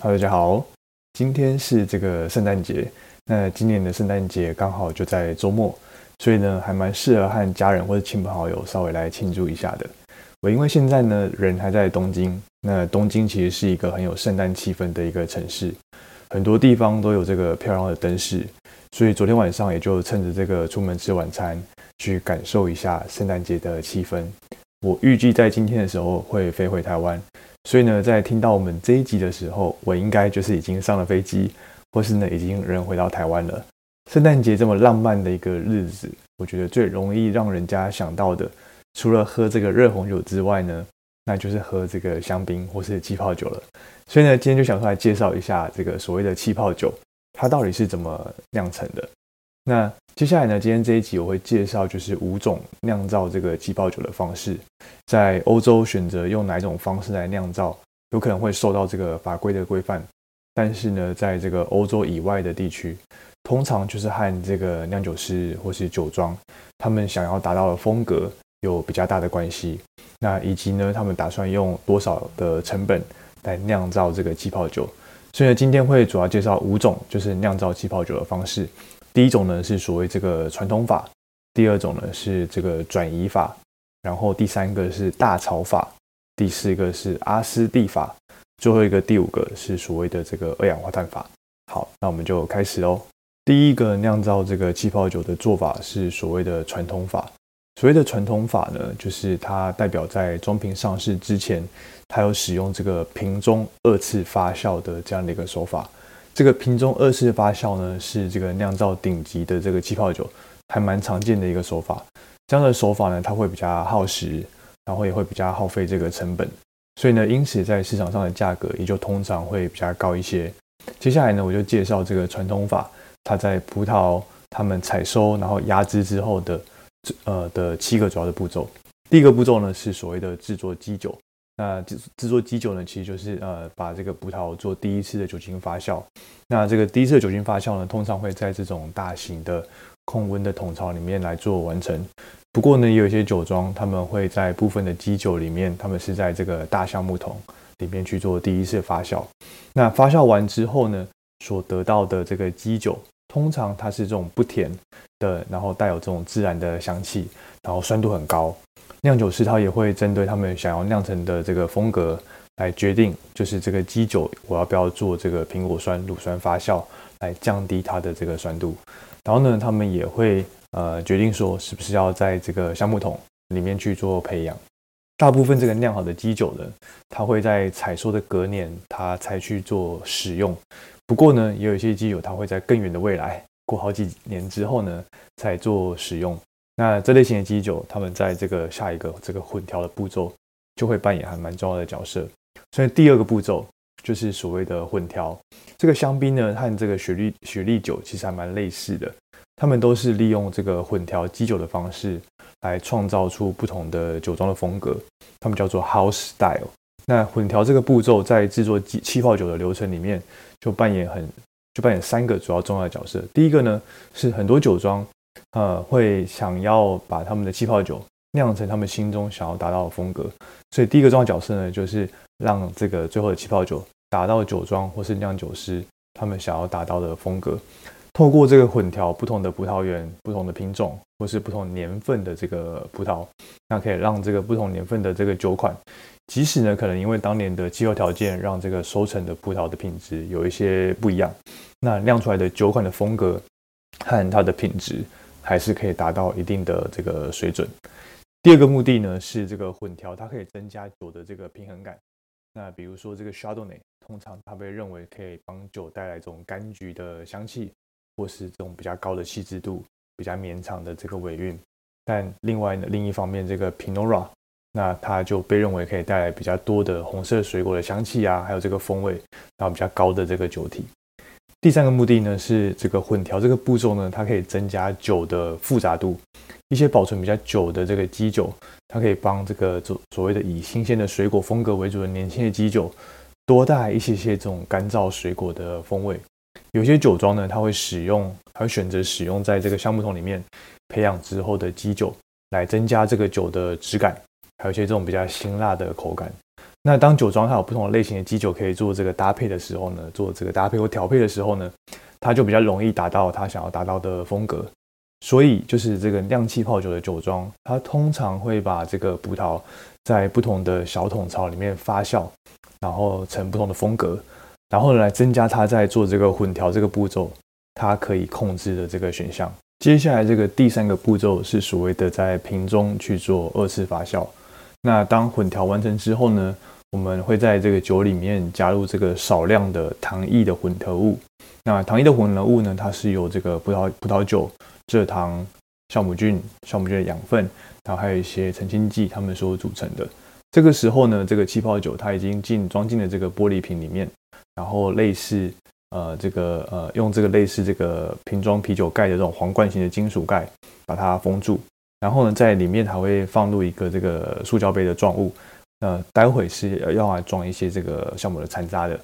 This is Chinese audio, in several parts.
Hello，大家好，今天是这个圣诞节。那今年的圣诞节刚好就在周末，所以呢，还蛮适合和家人或者亲朋好友稍微来庆祝一下的。我因为现在呢人还在东京，那东京其实是一个很有圣诞气氛的一个城市，很多地方都有这个漂亮的灯饰，所以昨天晚上也就趁着这个出门吃晚餐，去感受一下圣诞节的气氛。我预计在今天的时候会飞回台湾。所以呢，在听到我们这一集的时候，我应该就是已经上了飞机，或是呢已经人回到台湾了。圣诞节这么浪漫的一个日子，我觉得最容易让人家想到的，除了喝这个热红酒之外呢，那就是喝这个香槟或是气泡酒了。所以呢，今天就想出来介绍一下这个所谓的气泡酒，它到底是怎么酿成的。那接下来呢，今天这一集我会介绍就是五种酿造这个气泡酒的方式。在欧洲选择用哪一种方式来酿造，有可能会受到这个法规的规范。但是呢，在这个欧洲以外的地区，通常就是和这个酿酒师或是酒庄他们想要达到的风格有比较大的关系。那以及呢，他们打算用多少的成本来酿造这个气泡酒。所以呢，今天会主要介绍五种就是酿造气泡酒的方式。第一种呢是所谓这个传统法，第二种呢是这个转移法，然后第三个是大炒法，第四个是阿斯蒂法，最后一个第五个是所谓的这个二氧化碳法。好，那我们就开始喽。第一个酿造这个气泡酒的做法是所谓的传统法。所谓的传统法呢，就是它代表在装瓶上市之前，它有使用这个瓶中二次发酵的这样的一个手法。这个瓶中二次发酵呢，是这个酿造顶级的这个气泡酒还蛮常见的一个手法。这样的手法呢，它会比较耗时，然后也会比较耗费这个成本，所以呢，因此在市场上的价格也就通常会比较高一些。接下来呢，我就介绍这个传统法，它在葡萄它们采收然后压制之后的呃的七个主要的步骤。第一个步骤呢，是所谓的制作基酒。那制制作基酒呢，其实就是呃把这个葡萄做第一次的酒精发酵。那这个第一次的酒精发酵呢，通常会在这种大型的控温的桶槽里面来做完成。不过呢，也有一些酒庄，他们会在部分的基酒里面，他们是在这个大橡木桶里面去做第一次发酵。那发酵完之后呢，所得到的这个基酒，通常它是这种不甜的，然后带有这种自然的香气，然后酸度很高。酿酒师他也会针对他们想要酿成的这个风格来决定，就是这个基酒我要不要做这个苹果酸乳酸发酵来降低它的这个酸度。然后呢，他们也会呃决定说是不是要在这个橡木桶里面去做培养。大部分这个酿好的基酒呢，它会在采收的隔年它才去做使用。不过呢，也有一些基酒它会在更远的未来，过好几年之后呢才做使用。那这类型的基酒，他们在这个下一个这个混调的步骤，就会扮演还蛮重要的角色。所以第二个步骤就是所谓的混调。这个香槟呢，和这个雪莉雪莉酒其实还蛮类似的，他们都是利用这个混调基酒的方式来创造出不同的酒庄的风格，他们叫做 house style。那混调这个步骤在制作气气泡酒的流程里面，就扮演很就扮演三个主要重要的角色。第一个呢，是很多酒庄。呃，会想要把他们的气泡酒酿成他们心中想要达到的风格，所以第一个重要角色呢，就是让这个最后的气泡酒达到酒庄或是酿酒师他们想要达到的风格。透过这个混调不同的葡萄园、不同的品种或是不同年份的这个葡萄，那可以让这个不同年份的这个酒款，即使呢可能因为当年的气候条件让这个收成的葡萄的品质有一些不一样，那酿出来的酒款的风格和它的品质。还是可以达到一定的这个水准。第二个目的呢是这个混调，它可以增加酒的这个平衡感。那比如说这个 Chardonnay，通常它被认为可以帮酒带来这种柑橘的香气，或是这种比较高的细致度、比较绵长的这个尾韵。但另外呢，另一方面，这个 Pinot Noir，那它就被认为可以带来比较多的红色水果的香气啊，还有这个风味，然后比较高的这个酒体。第三个目的呢是这个混调这个步骤呢，它可以增加酒的复杂度。一些保存比较久的这个基酒，它可以帮这个所所谓的以新鲜的水果风格为主的年轻的基酒，多带一些些这种干燥水果的风味。有些酒庄呢，它会使用，它会选择使用在这个橡木桶里面培养之后的基酒，来增加这个酒的质感，还有一些这种比较辛辣的口感。那当酒庄它有不同的类型的基酒可以做这个搭配的时候呢，做这个搭配或调配的时候呢，它就比较容易达到它想要达到的风格。所以就是这个酿气泡酒的酒庄，它通常会把这个葡萄在不同的小桶槽里面发酵，然后成不同的风格，然后来增加它在做这个混调这个步骤，它可以控制的这个选项。接下来这个第三个步骤是所谓的在瓶中去做二次发酵。那当混调完成之后呢，我们会在这个酒里面加入这个少量的糖液的混合物。那糖液的混合物呢，它是由这个葡萄葡萄酒。蔗糖、酵母菌、酵母菌的养分，然后还有一些澄清剂，它们所组成的。这个时候呢，这个气泡酒它已经进装进了这个玻璃瓶里面，然后类似呃这个呃用这个类似这个瓶装啤酒盖的这种皇冠型的金属盖把它封住，然后呢在里面还会放入一个这个塑胶杯的状物，呃待会是要来装一些这个酵母的残渣的。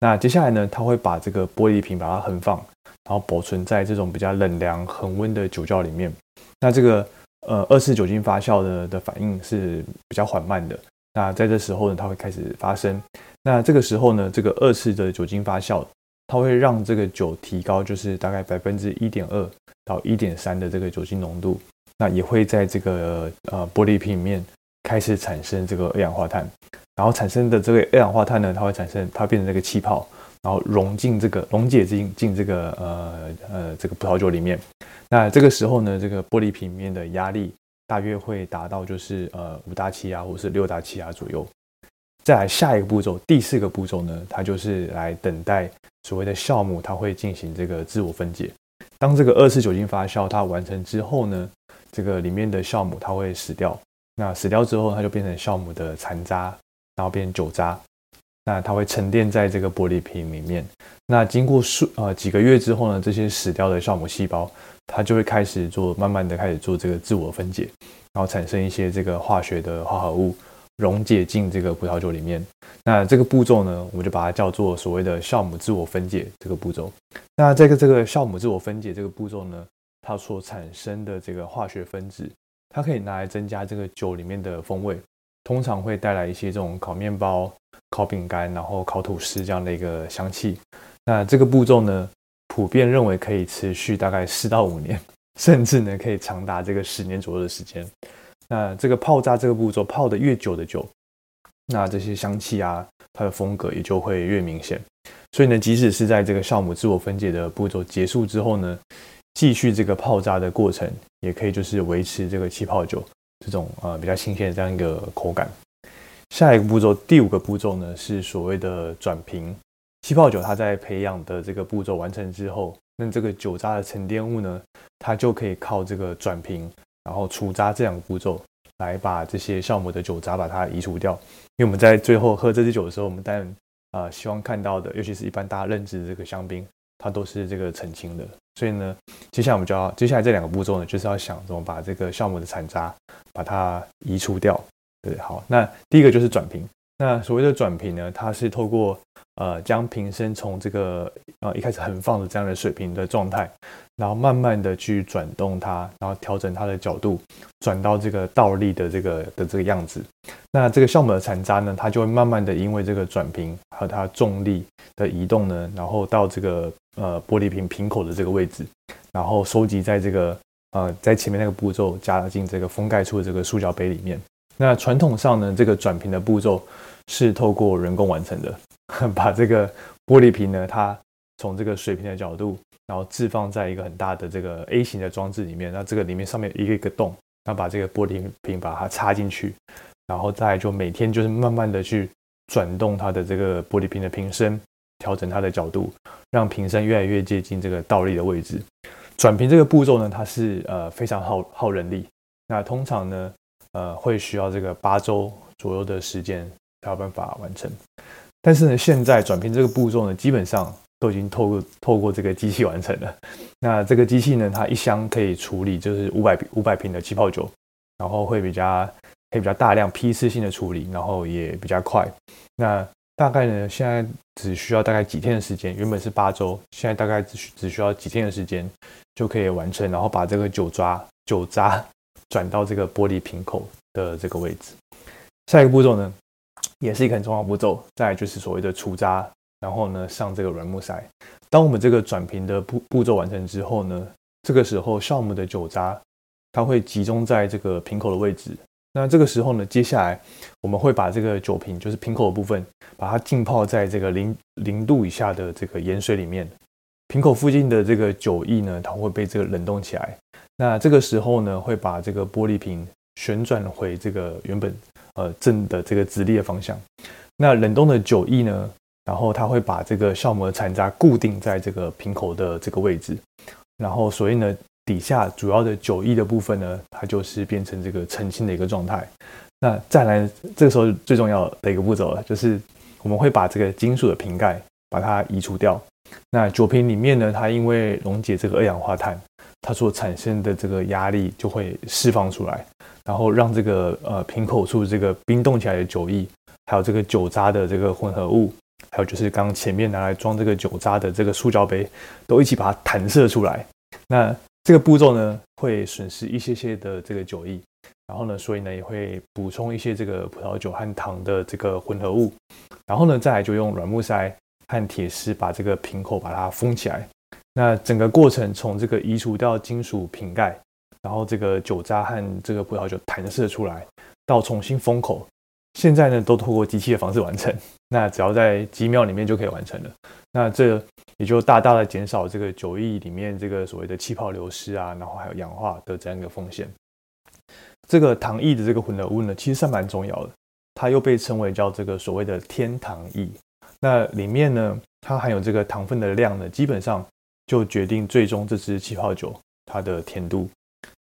那接下来呢，它会把这个玻璃瓶把它横放。然后保存在这种比较冷凉恒温的酒窖里面。那这个呃二次酒精发酵的的反应是比较缓慢的。那在这时候呢，它会开始发生。那这个时候呢，这个二次的酒精发酵，它会让这个酒提高，就是大概百分之一点二到一点三的这个酒精浓度。那也会在这个呃玻璃瓶里面开始产生这个二氧化碳。然后产生的这个二氧化碳呢，它会产生它变成这个气泡。然后溶进这个溶解进进这个呃呃这个葡萄酒里面，那这个时候呢，这个玻璃瓶里面的压力大约会达到就是呃五大气压或是六大气压左右。再来下一个步骤，第四个步骤呢，它就是来等待所谓的酵母，它会进行这个自我分解。当这个二次酒精发酵它完成之后呢，这个里面的酵母它会死掉。那死掉之后，它就变成酵母的残渣，然后变成酒渣。那它会沉淀在这个玻璃瓶里面。那经过数呃几个月之后呢，这些死掉的酵母细胞，它就会开始做，慢慢的开始做这个自我分解，然后产生一些这个化学的化合物，溶解进这个葡萄酒里面。那这个步骤呢，我们就把它叫做所谓的酵母自我分解这个步骤。那这个这个酵母自我分解这个步骤呢，它所产生的这个化学分子，它可以拿来增加这个酒里面的风味。通常会带来一些这种烤面包、烤饼干，然后烤吐司这样的一个香气。那这个步骤呢，普遍认为可以持续大概四到五年，甚至呢可以长达这个十年左右的时间。那这个泡榨这个步骤泡的越久的酒，那这些香气啊，它的风格也就会越明显。所以呢，即使是在这个酵母自我分解的步骤结束之后呢，继续这个泡榨的过程，也可以就是维持这个气泡酒。这种呃比较新鲜的这样一个口感。下一个步骤，第五个步骤呢是所谓的转瓶。气泡酒它在培养的这个步骤完成之后，那这个酒渣的沉淀物呢，它就可以靠这个转瓶，然后除渣这两个步骤来把这些酵母的酒渣把它移除掉。因为我们在最后喝这支酒的时候，我们当然啊希望看到的，尤其是一般大家认知的这个香槟，它都是这个澄清的。所以呢，接下来我们就要接下来这两个步骤呢，就是要想怎么把这个酵母的残渣把它移除掉。对，好，那第一个就是转瓶。那所谓的转瓶呢，它是透过呃将瓶身从这个呃一开始横放的这样的水平的状态，然后慢慢的去转动它，然后调整它的角度，转到这个倒立的这个的这个样子。那这个酵母的残渣呢，它就会慢慢的因为这个转瓶和它重力的移动呢，然后到这个。呃，玻璃瓶瓶口的这个位置，然后收集在这个呃，在前面那个步骤加进这个封盖处的这个塑胶杯里面。那传统上呢，这个转瓶的步骤是透过人工完成的，把这个玻璃瓶呢，它从这个水平的角度，然后置放在一个很大的这个 A 型的装置里面。那这个里面上面一个一个洞，那把这个玻璃瓶把它插进去，然后再就每天就是慢慢的去转动它的这个玻璃瓶的瓶身。调整它的角度，让瓶身越来越接近这个倒立的位置。转瓶这个步骤呢，它是呃非常耗耗人力。那通常呢，呃会需要这个八周左右的时间才有办法完成。但是呢，现在转瓶这个步骤呢，基本上都已经透过透过这个机器完成了。那这个机器呢，它一箱可以处理就是五百五百瓶的气泡酒，然后会比较可以比较大量批次性的处理，然后也比较快。那大概呢，现在只需要大概几天的时间，原本是八周，现在大概只需只需要几天的时间就可以完成，然后把这个酒渣酒渣转到这个玻璃瓶口的这个位置。下一个步骤呢，也是一个很重要步骤。再就是所谓的除渣，然后呢上这个软木塞。当我们这个转瓶的步步骤完成之后呢，这个时候酵母的酒渣它会集中在这个瓶口的位置。那这个时候呢，接下来我们会把这个酒瓶，就是瓶口的部分，把它浸泡在这个零零度以下的这个盐水里面。瓶口附近的这个酒液呢，它会被这个冷冻起来。那这个时候呢，会把这个玻璃瓶旋转回这个原本呃正的这个直立的方向。那冷冻的酒液呢，然后它会把这个酵母的残渣固定在这个瓶口的这个位置。然后所以呢。底下主要的酒液的部分呢，它就是变成这个澄清的一个状态。那再来，这个时候最重要的一个步骤了，就是我们会把这个金属的瓶盖把它移除掉。那酒瓶里面呢，它因为溶解这个二氧化碳，它所产生的这个压力就会释放出来，然后让这个呃瓶口处这个冰冻起来的酒液，还有这个酒渣的这个混合物，还有就是刚前面拿来装这个酒渣的这个塑胶杯，都一起把它弹射出来。那这个步骤呢，会损失一些些的这个酒液，然后呢，所以呢也会补充一些这个葡萄酒和糖的这个混合物，然后呢，再来就用软木塞和铁丝把这个瓶口把它封起来。那整个过程从这个移除掉金属瓶盖，然后这个酒渣和这个葡萄酒弹射出来，到重新封口，现在呢都透过机器的方式完成。那只要在几秒里面就可以完成了。那这也就大大的减少这个酒液里面这个所谓的气泡流失啊，然后还有氧化的这样一个风险。这个糖液的这个混合物呢，其实是蛮重要的，它又被称为叫这个所谓的天糖液。那里面呢，它含有这个糖分的量呢，基本上就决定最终这支气泡酒它的甜度。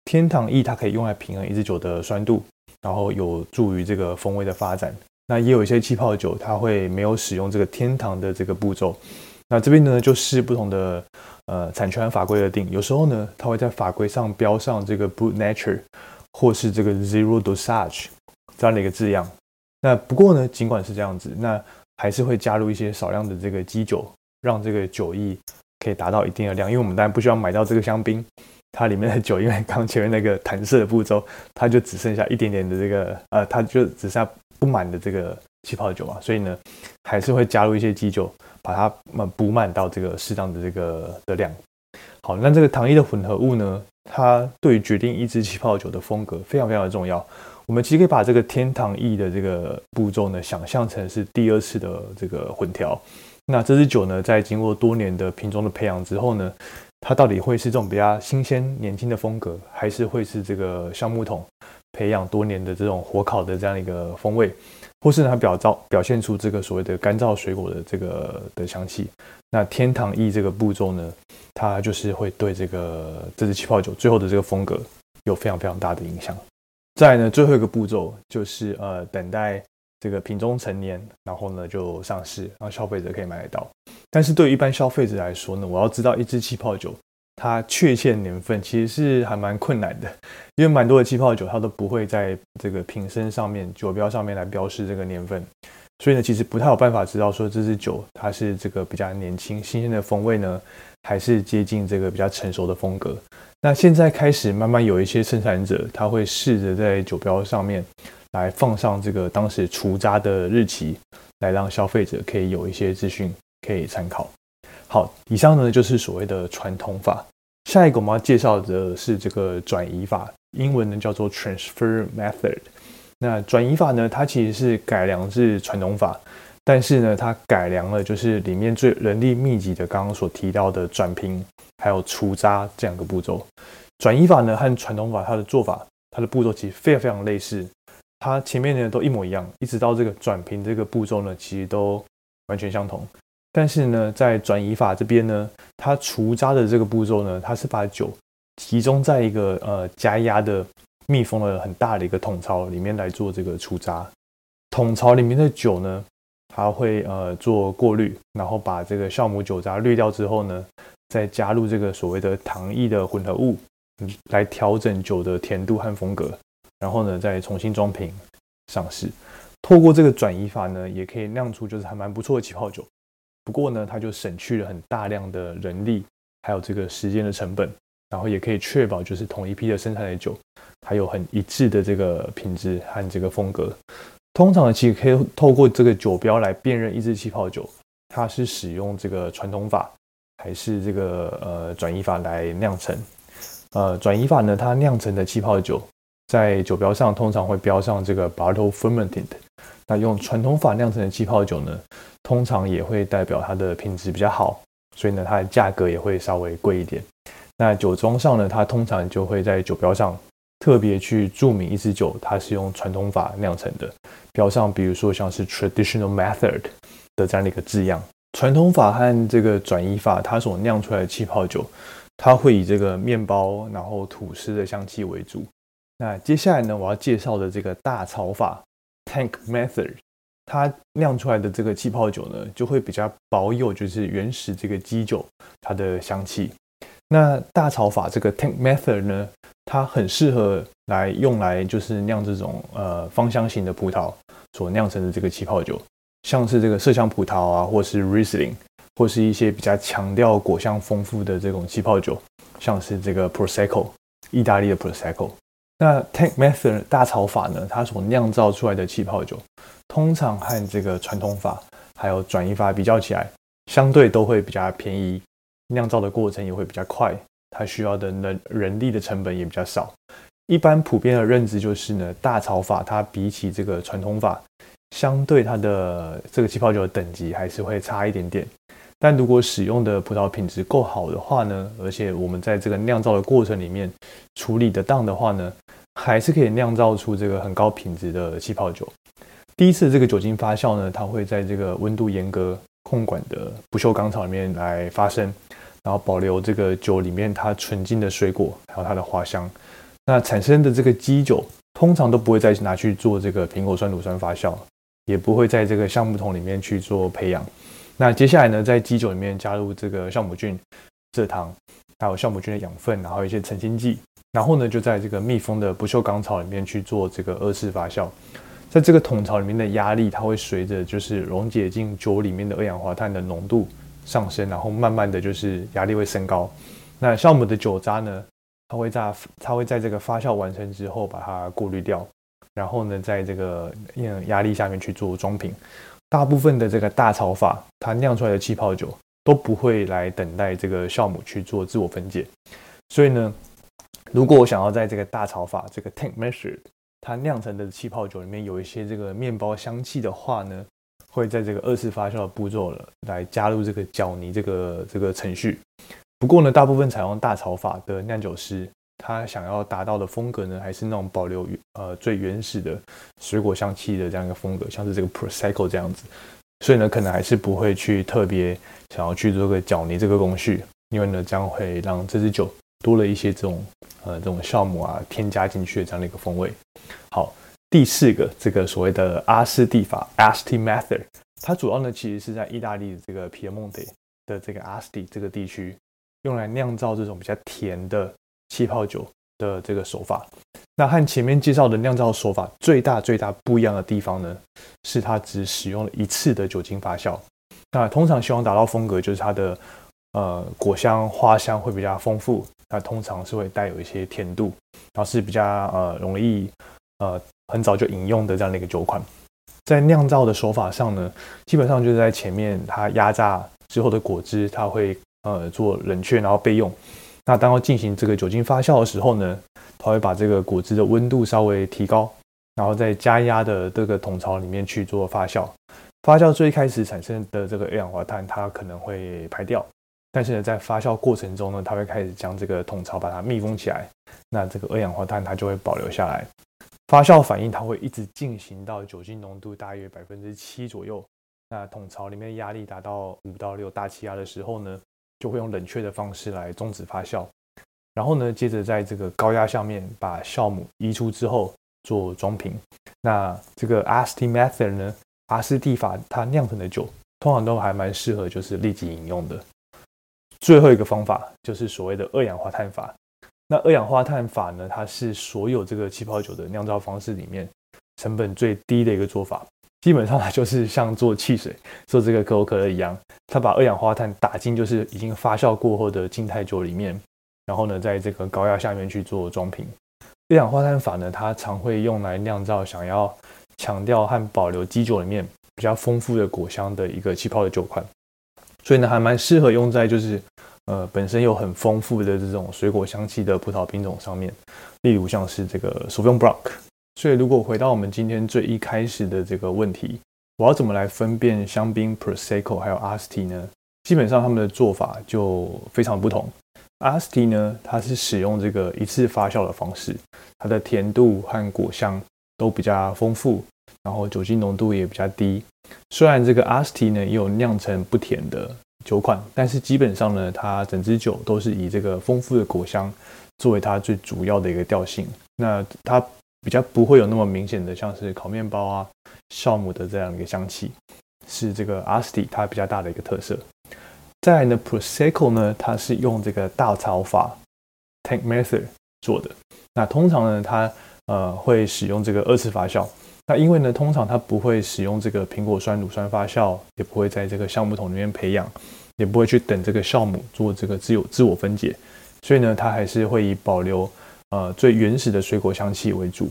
天糖液它可以用来平衡一支酒的酸度，然后有助于这个风味的发展。那也有一些气泡酒，它会没有使用这个天堂的这个步骤。那这边呢，就是不同的呃产权法规的定，有时候呢，它会在法规上标上这个 brut nature 或是这个 zero dosage 这样的一个字样。那不过呢，尽管是这样子，那还是会加入一些少量的这个基酒，让这个酒液可以达到一定的量。因为我们当然不需要买到这个香槟，它里面的酒，因为刚前面那个弹射的步骤，它就只剩下一点点的这个呃，它就只剩下不满的这个气泡酒嘛，所以呢，还是会加入一些基酒。把它们补满到这个适当的这个的量。好，那这个糖液的混合物呢，它对于决定一支气泡酒的风格非常非常的重要。我们其实可以把这个天糖液的这个步骤呢，想象成是第二次的这个混调。那这支酒呢，在经过多年的品种的培养之后呢，它到底会是这种比较新鲜年轻的风格，还是会是这个橡木桶培养多年的这种火烤的这样一个风味？或是它表造表现出这个所谓的干燥水果的这个的香气，那天堂意这个步骤呢，它就是会对这个这支气泡酒最后的这个风格有非常非常大的影响。再呢，最后一个步骤就是呃等待这个品种成年，然后呢就上市，让消费者可以买得到。但是对于一般消费者来说呢，我要知道一支气泡酒。它确切年份其实是还蛮困难的，因为蛮多的气泡酒它都不会在这个瓶身上面、酒标上面来标示这个年份，所以呢，其实不太有办法知道说这支酒它是这个比较年轻、新鲜的风味呢，还是接近这个比较成熟的风格。那现在开始慢慢有一些生产者，他会试着在酒标上面来放上这个当时除渣的日期，来让消费者可以有一些资讯可以参考。好，以上呢就是所谓的传统法。下一个我们要介绍的是这个转移法，英文呢叫做 transfer method。那转移法呢，它其实是改良自传统法，但是呢，它改良了就是里面最人力密集的刚刚所提到的转瓶还有除渣这两个步骤。转移法呢和传统法它的做法，它的步骤其实非常非常类似，它前面呢都一模一样，一直到这个转瓶这个步骤呢，其实都完全相同。但是呢，在转移法这边呢，它除渣的这个步骤呢，它是把酒集中在一个呃加压的密封的很大的一个桶槽里面来做这个除渣。桶槽里面的酒呢，它会呃做过滤，然后把这个酵母酒渣滤掉之后呢，再加入这个所谓的糖液的混合物，来调整酒的甜度和风格，然后呢再重新装瓶上市。透过这个转移法呢，也可以酿出就是还蛮不错的起泡酒。不过呢，它就省去了很大量的人力，还有这个时间的成本，然后也可以确保就是同一批的生产的酒，还有很一致的这个品质和这个风格。通常其实可以透过这个酒标来辨认一支气泡酒，它是使用这个传统法还是这个呃转移法来酿成。呃，转移法呢，它酿成的气泡酒在酒标上通常会标上这个 bottle fermented。那用传统法酿成的气泡酒呢，通常也会代表它的品质比较好，所以呢，它的价格也会稍微贵一点。那酒庄上呢，它通常就会在酒标上特别去注明一支酒，它是用传统法酿成的，标上比如说像是 traditional method 的这样的一个字样。传统法和这个转移法，它所酿出来的气泡酒，它会以这个面包然后吐司的香气为主。那接下来呢，我要介绍的这个大槽法。Tank method，它酿出来的这个气泡酒呢，就会比较保有就是原始这个基酒它的香气。那大槽法这个 Tank method 呢，它很适合来用来就是酿这种呃芳香型的葡萄所酿成的这个气泡酒，像是这个麝香葡萄啊，或是 Riesling，或是一些比较强调果香丰富的这种气泡酒，像是这个 Prosecco，意大利的 Prosecco。那 Tank Method 大槽法呢？它所酿造出来的气泡酒，通常和这个传统法还有转移法比较起来，相对都会比较便宜，酿造的过程也会比较快，它需要的人人力的成本也比较少。一般普遍的认知就是呢，大槽法它比起这个传统法，相对它的这个气泡酒的等级还是会差一点点。但如果使用的葡萄品质够好的话呢，而且我们在这个酿造的过程里面处理得当的话呢，还是可以酿造出这个很高品质的气泡酒。第一次这个酒精发酵呢，它会在这个温度严格控管的不锈钢槽里面来发生，然后保留这个酒里面它纯净的水果还有它的花香。那产生的这个基酒通常都不会再拿去做这个苹果酸乳酸发酵，也不会在这个橡木桶里面去做培养。那接下来呢，在基酒里面加入这个酵母菌、蔗糖，还有酵母菌的养分，然后一些澄清剂，然后呢，就在这个密封的不锈钢槽里面去做这个二次发酵。在这个桶槽里面的压力，它会随着就是溶解进酒里面的二氧化碳的浓度上升，然后慢慢的就是压力会升高。那酵母的酒渣呢，它会在它会在这个发酵完成之后把它过滤掉，然后呢，在这个压力下面去做装瓶。大部分的这个大槽法，它酿出来的气泡酒都不会来等待这个酵母去做自我分解。所以呢，如果我想要在这个大槽法这个 tank method 它酿成的气泡酒里面有一些这个面包香气的话呢，会在这个二次发酵的步骤了来加入这个搅泥这个这个程序。不过呢，大部分采用大槽法的酿酒师。他想要达到的风格呢，还是那种保留呃最原始的水果香气的这样一个风格，像是这个 Prosecco 这样子，所以呢，可能还是不会去特别想要去做个搅泥这个工序，因为呢，将会让这支酒多了一些这种呃这种酵母啊添加进去的这样的一个风味。好，第四个这个所谓的阿斯蒂法 （Asti Method），它主要呢其实是在意大利的这个皮埃蒙特的这个阿斯蒂这个地区，用来酿造这种比较甜的。气泡酒的这个手法，那和前面介绍的酿造手法最大最大不一样的地方呢，是它只使用了一次的酒精发酵。那通常希望达到风格，就是它的呃果香花香会比较丰富，那通常是会带有一些甜度，然后是比较呃容易呃很早就饮用的这样的一个酒款。在酿造的手法上呢，基本上就是在前面它压榨之后的果汁，它会呃做冷却，然后备用。那当要进行这个酒精发酵的时候呢，它会把这个果汁的温度稍微提高，然后在加压的这个桶槽里面去做发酵。发酵最开始产生的这个二氧化碳，它可能会排掉，但是呢，在发酵过程中呢，它会开始将这个桶槽把它密封起来，那这个二氧化碳它就会保留下来。发酵反应它会一直进行到酒精浓度大约百分之七左右，那桶槽里面压力达到五到六大气压的时候呢。就会用冷却的方式来终止发酵，然后呢，接着在这个高压下面把酵母移出之后做装瓶。那这个 Asti Method 呢，阿斯蒂法它酿成的酒通常都还蛮适合就是立即饮用的。最后一个方法就是所谓的二氧化碳法。那二氧化碳法呢，它是所有这个气泡酒的酿造方式里面成本最低的一个做法。基本上它就是像做汽水、做这个可口可乐一样，它把二氧化碳打进就是已经发酵过后的静态酒里面，然后呢，在这个高压下面去做装瓶。二氧化碳法呢，它常会用来酿造想要强调和保留基酒里面比较丰富的果香的一个气泡的酒款，所以呢还蛮适合用在就是呃本身有很丰富的这种水果香气的葡萄品种上面，例如像是这个 s o u v i g n Blanc。所以如果回到我们今天最一开始的这个问题，我要怎么来分辨香槟 Prosecco 还有 Asti 呢？基本上他们的做法就非常不同。Asti 呢，它是使用这个一次发酵的方式，它的甜度和果香都比较丰富，然后酒精浓度也比较低。虽然这个 Asti 呢也有酿成不甜的酒款，但是基本上呢，它整支酒都是以这个丰富的果香作为它最主要的一个调性。那它比较不会有那么明显的，像是烤面包啊、酵母的这样一个香气，是这个 Asti 它比较大的一个特色。再来呢，Prosecco 呢，它是用这个大槽法 （tank method） 做的。那通常呢，它呃会使用这个二次发酵。那因为呢，通常它不会使用这个苹果酸乳酸发酵，也不会在这个橡木桶里面培养，也不会去等这个酵母做这个自有自我分解。所以呢，它还是会以保留呃最原始的水果香气为主。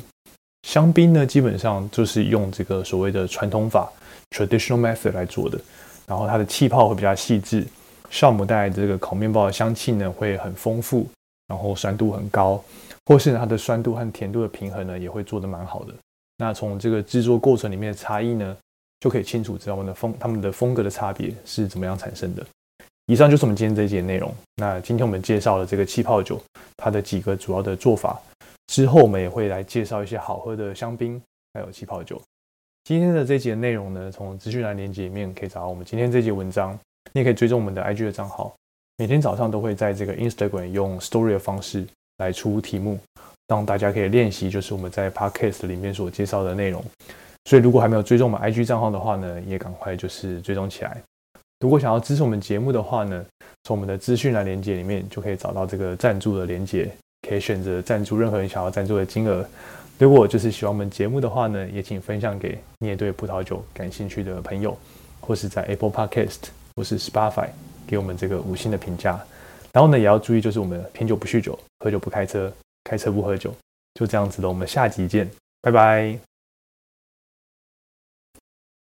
香槟呢，基本上就是用这个所谓的传统法 （traditional method） 来做的。然后它的气泡会比较细致。酵母带来的这个烤面包的香气呢，会很丰富，然后酸度很高，或是它的酸度和甜度的平衡呢，也会做得蛮好的。那从这个制作过程里面的差异呢，就可以清楚知道我们的风他们的风格的差别是怎么样产生的。以上就是我们今天这一节内容。那今天我们介绍了这个气泡酒，它的几个主要的做法。之后我们也会来介绍一些好喝的香槟，还有气泡酒。今天的这节内容呢，从资讯栏链接里面可以找到我们今天这节文章。你也可以追踪我们的 IG 的账号，每天早上都会在这个 Instagram 用 Story 的方式来出题目，让大家可以练习，就是我们在 Podcast 里面所介绍的内容。所以如果还没有追踪我们 IG 账号的话呢，也赶快就是追踪起来。如果想要支持我们节目的话呢，从我们的资讯栏连接里面就可以找到这个赞助的连接，可以选择赞助任何人想要赞助的金额。如果就是喜欢我们节目的话呢，也请分享给你也对葡萄酒感兴趣的朋友，或是在 Apple Podcast。或是 Spotify 给我们这个五星的评价，然后呢，也要注意，就是我们品酒不酗酒，喝酒不开车，开车不喝酒，就这样子的。我们下集见，拜拜。